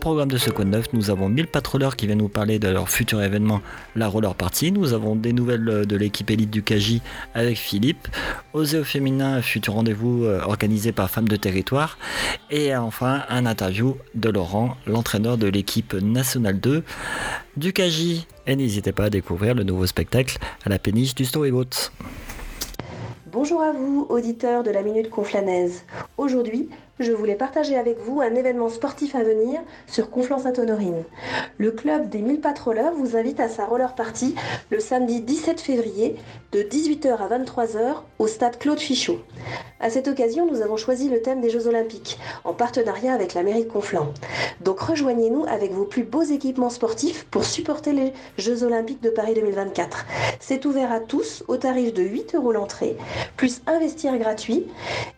programme de ce code 9, nous avons 1000 patroleurs qui viennent nous parler de leur futur événement, la Roller Party. Nous avons des nouvelles de l'équipe élite du KJ avec Philippe. Osé au féminin, futur rendez-vous euh, organisé par Femmes de Territoire. Et enfin, un interview de Laurent, l'entraîneur de l'équipe nationale 2 du KJ. Et n'hésitez pas à découvrir le nouveau spectacle à la péniche du Storyboat. Bonjour à vous, auditeurs de la Minute Conflanaise. Aujourd'hui, je voulais partager avec vous un événement sportif à venir sur Conflans-Sainte-Honorine. Le club des 1000 patroleurs vous invite à sa roller party le samedi 17 février de 18h à 23h au stade Claude Fichot. À cette occasion, nous avons choisi le thème des Jeux Olympiques en partenariat avec la mairie de Conflans. Donc rejoignez-nous avec vos plus beaux équipements sportifs pour supporter les Jeux Olympiques de Paris 2024. C'est ouvert à tous au tarif de 8 euros l'entrée, plus investir gratuit.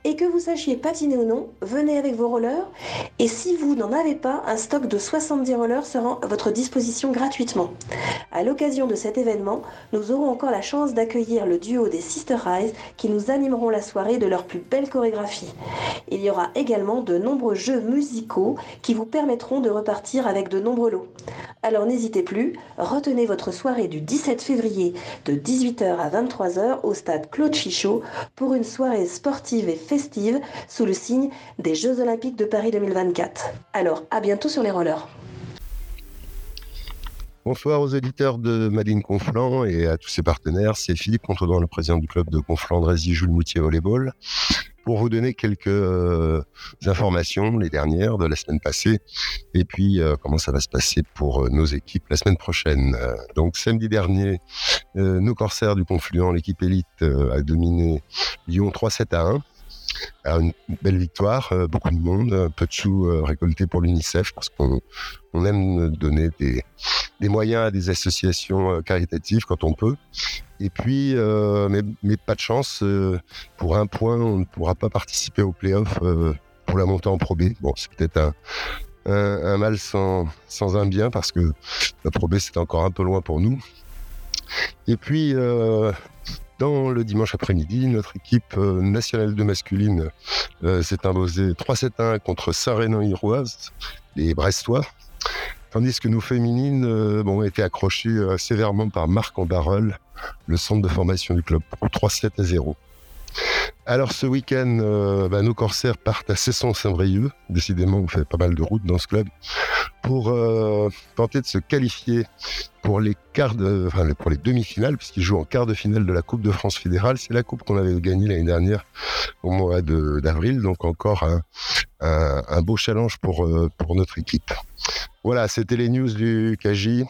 Et que vous sachiez patiner ou non, venez avec vos rollers. Et si vous n'en avez pas, un stock de 70 rollers sera à votre disposition gratuitement. À l'occasion de cet événement, nous aurons encore la chance d'accueillir le duo des Sister Rise qui nous animeront la soirée de leur plus belle chorégraphie. Il y aura également de nombreux jeux musicaux qui vous permettront de repartir avec de nombreux lots. Alors n'hésitez plus, retenez votre soirée du 17 février de 18h à 23h au stade Claude Fichot pour une soirée sportive et festive sous le signe des Jeux Olympiques de Paris 2024. Alors à bientôt sur les rollers. Bonsoir aux éditeurs de Madine Conflant et à tous ses partenaires. C'est Philippe Contredon, le président du club de Conflant Drézy Jules Moutier Volleyball, pour vous donner quelques euh, informations, les dernières de la semaine passée, et puis euh, comment ça va se passer pour euh, nos équipes la semaine prochaine? donc samedi dernier, nos corsaires du Confluent, l'équipe élite, a dominé Lyon 3-7 à 1 une belle victoire, euh, beaucoup de monde, peu de sous euh, récoltés pour l'UNICEF parce qu'on on aime donner des, des, moyens à des associations euh, caritatives quand on peut. Et puis, mais, mais, pas de chance, pour un point, on ne pourra pas participer au playoff pour la montée en Pro B. Bon, c'est peut-être un, un, un, mal sans, sans un bien parce que la Pro B, c'est encore un peu loin pour nous. Et puis, le dimanche après-midi, notre équipe euh, nationale de masculine euh, s'est imposée 3-7-1 contre Saint-Rénan-Iroise, les Brestois. Tandis que nos féminines euh, ont été accrochées sévèrement par Marc en barrel, le centre de formation du club, pour 3-7 à 0. Alors ce week-end, euh, bah, nos corsaires partent à Cesson-Saint-Brieuc. Décidément, on fait pas mal de routes dans ce club pour euh, tenter de se qualifier pour les quarts, de, enfin, pour les demi-finales, puisqu'ils jouent en quart de finale de la Coupe de France fédérale. C'est la coupe qu'on avait gagnée l'année dernière au mois d'avril, donc encore un, beau challenge pour euh, pour notre équipe. Voilà, c'était les news du KJ.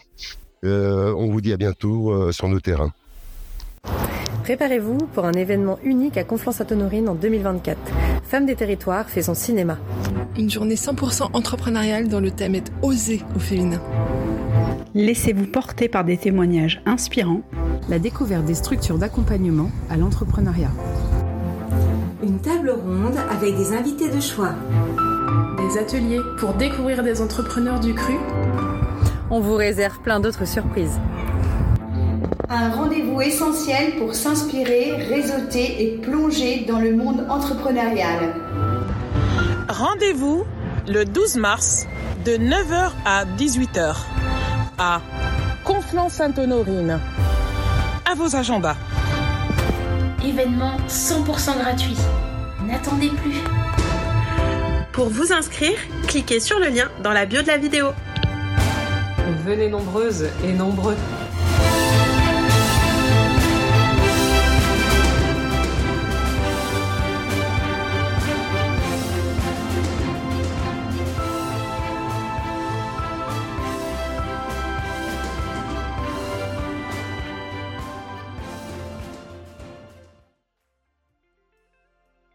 on vous dit à bientôt sur nos terrains. Préparez-vous pour un événement unique à Conflans-Sainte-Honorine en 2024. Femme des territoires fait son cinéma. Une journée 100% entrepreneuriale dont le thème est Oser au féminin. Laissez-vous porter par des témoignages inspirants. La découverte des structures d'accompagnement à l'entrepreneuriat. Une table ronde avec des invités de choix. Des ateliers pour découvrir des entrepreneurs du cru. On vous réserve plein d'autres surprises. Un rendez-vous essentiel pour s'inspirer, réseauter et plonger dans le monde entrepreneurial. Rendez-vous le 12 mars de 9h à 18h à Conflans-Sainte-Honorine. À vos agendas. Événement 100% gratuit. N'attendez plus. Pour vous inscrire, cliquez sur le lien dans la bio de la vidéo. Venez nombreuses et nombreux.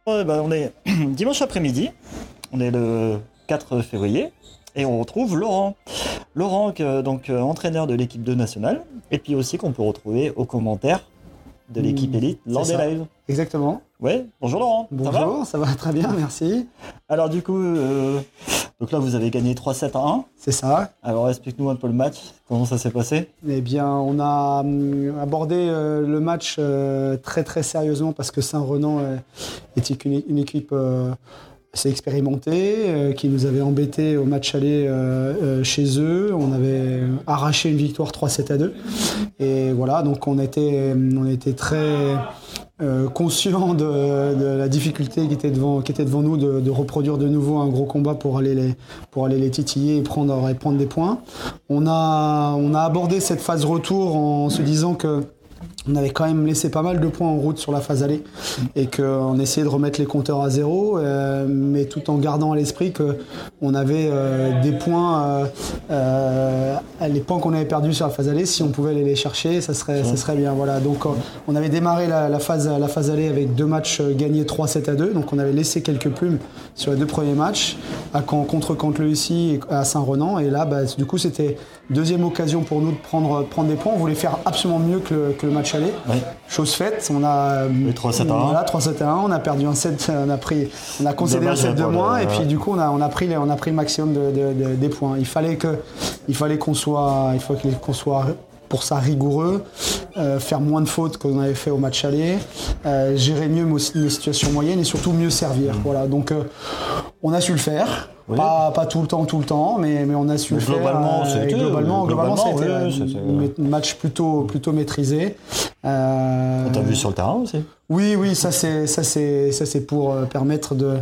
Bah, on est dimanche après-midi, on est le 4 février, et on retrouve Laurent. Laurent, donc euh, entraîneur de l'équipe 2 nationale, et puis aussi qu'on peut retrouver aux commentaires de l'équipe élite lors des lives. Exactement. Ouais, bonjour Laurent. Bonjour, ça va, très bien, merci. Alors du coup, euh, donc là vous avez gagné 3-7 à 1. C'est ça. Alors explique-nous un peu le match, comment ça s'est passé? Eh bien, on a hum, abordé euh, le match euh, très très sérieusement parce que Saint-Renan est une, équipe assez expérimentés, qui nous avaient embêtés au match aller chez eux. On avait arraché une victoire 3-7 à 2. Et voilà, donc on était, on était très euh, conscient de, la difficulté qui était devant, qui était devant nous de, reproduire de nouveau un gros combat pour aller les, pour aller les titiller et prendre, et prendre des points. On a, on a abordé cette phase retour en se disant que on avait quand même laissé pas mal de points en route sur la phase allée et qu'on essayait de remettre les compteurs à zéro, euh, mais tout en gardant à l'esprit qu'on avait euh, des points, euh, les points qu'on avait perdus sur la phase allée, si on pouvait aller les chercher, ça serait, ça serait bien. Voilà. Donc on avait démarré la, phase, la phase allée avec deux matchs gagnés 3-7 à 2, donc on avait laissé quelques plumes sur les deux premiers matchs, à, contre le ici et à Saint-Renan, et là, bah, du coup, c'était deuxième occasion pour nous de prendre, prendre des points. On voulait faire absolument mieux que le, que le match Chose faite, on a 3 7 Voilà, 3 7 1, on a perdu un 7, on a pris on a concédé un 7 de moins et puis du coup on a, on a pris on a pris le maximum de, des points. Il fallait que il fallait qu'on soit il faut qu'on soit pour ça rigoureux, euh, faire moins de fautes qu'on avait fait au match aller, euh, gérer mieux nos situations moyennes et surtout mieux servir. Mm. Voilà, donc euh, on a su le faire. Pas, pas, tout le temps, tout le temps, mais, mais on a su le globalement, faire. globalement, globalement, c'était un match plutôt, plutôt maîtrisé. Euh, on t'a vu sur le terrain aussi Oui, oui, ça c'est ça c'est ça c'est pour permettre de,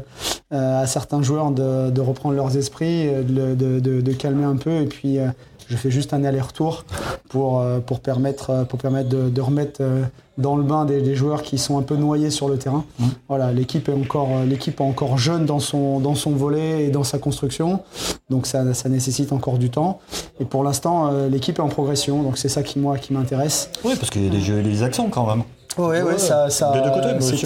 à certains joueurs de, de reprendre leurs esprits, de, de, de, calmer un peu et puis je fais juste un aller-retour pour, euh, pour permettre, euh, pour permettre de, remettre euh, dans le bain des, joueurs qui sont un peu noyés sur le terrain. Mmh. Voilà, l'équipe est encore, l'équipe est encore jeune dans son, dans son volet et dans sa construction, donc ça, ça nécessite encore du temps. Et pour l'instant, l'équipe est en progression, donc c'est ça qui moi qui m'intéresse. Oui, parce qu'il y a des jeux et des accents quand même. Oui, ouais, ça, ça c'était,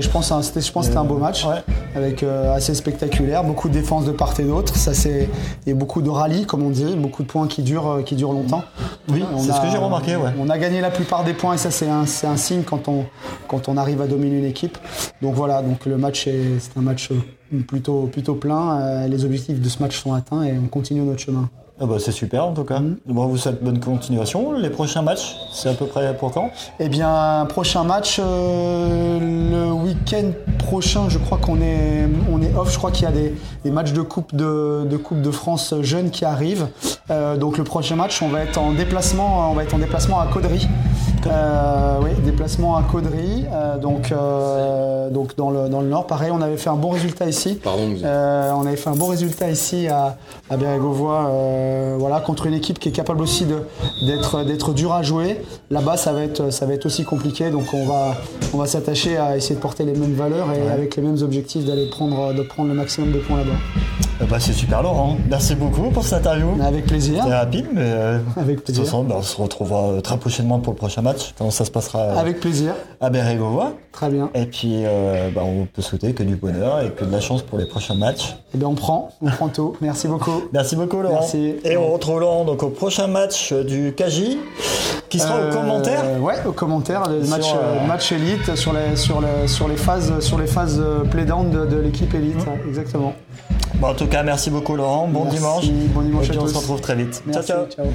je pense, c'était, je pense, c'était un beau match avec euh, assez spectaculaire, beaucoup de défense de part et d'autre. Ça, c'est et beaucoup de rallyes, comme on dit, beaucoup de points qui durent, euh, qui durent longtemps. Oui, c'est ce que j'ai remarqué. Ouais. On a gagné la plupart des points et ça, c'est un, c'est un signe quand on, quand on arrive à dominer une équipe. Donc voilà, donc le match est, c'est un match plutôt, plutôt plein. les objectifs de ce match sont atteints et on continue notre chemin. Ah bah c'est super en tout cas. Mm. Bon, vous souhaite bonne continuation. Les prochains matchs, c'est à peu près pour quand? Eh bien, prochain match, euh, le week-end prochain, je crois qu'on est, on est off. Je crois qu'il y a des, matchs de Coupe de, de, Coupe de France jeunes qui arrivent. Euh, donc le prochain match, on va être en déplacement, on va être en déplacement à Caudry. Euh, oui, déplacement à Caudry, donc, donc dans, le, dans le nord. Pareil, on avait fait un bon résultat ici. Pardon. on avait fait un bon résultat ici à, à Bérégovois euh, voilà, contre une équipe qui est capable aussi d'être d'être dur à jouer. Là-bas, ça va être ça va être aussi compliqué, donc on va on va s'attacher à essayer de porter les mêmes valeurs et avec les mêmes objectifs d'aller prendre de prendre le maximum de points là-bas. Eh ben, c'est super Laurent, merci beaucoup pour cette interview. Avec plaisir. C'est rapide, mais euh, avec plaisir. Ben, on se retrouvera euh, très prochainement pour le prochain match. Comment ça se passera Avec plaisir. À Bérégovois. Très bien. Et puis, ben, on peut souhaiter que du bonheur et que de la chance pour les prochains matchs. Et eh bien, on prend, on prend tout. Merci beaucoup. Merci beaucoup Laurent. Merci. Et on retrouve Laurent donc, au prochain match du KJ, qui sera au commentaire. Ouais, au commentaire, le match, match élite sur les, sur, les, sur les phases, sur les phases plaidantes de, l'équipe élite. Mmh. Exactement. Bon, en tout cas, merci beaucoup Laurent. Bon dimanche. Bon dimanche Et puis on se retrouve très vite. ciao. ciao.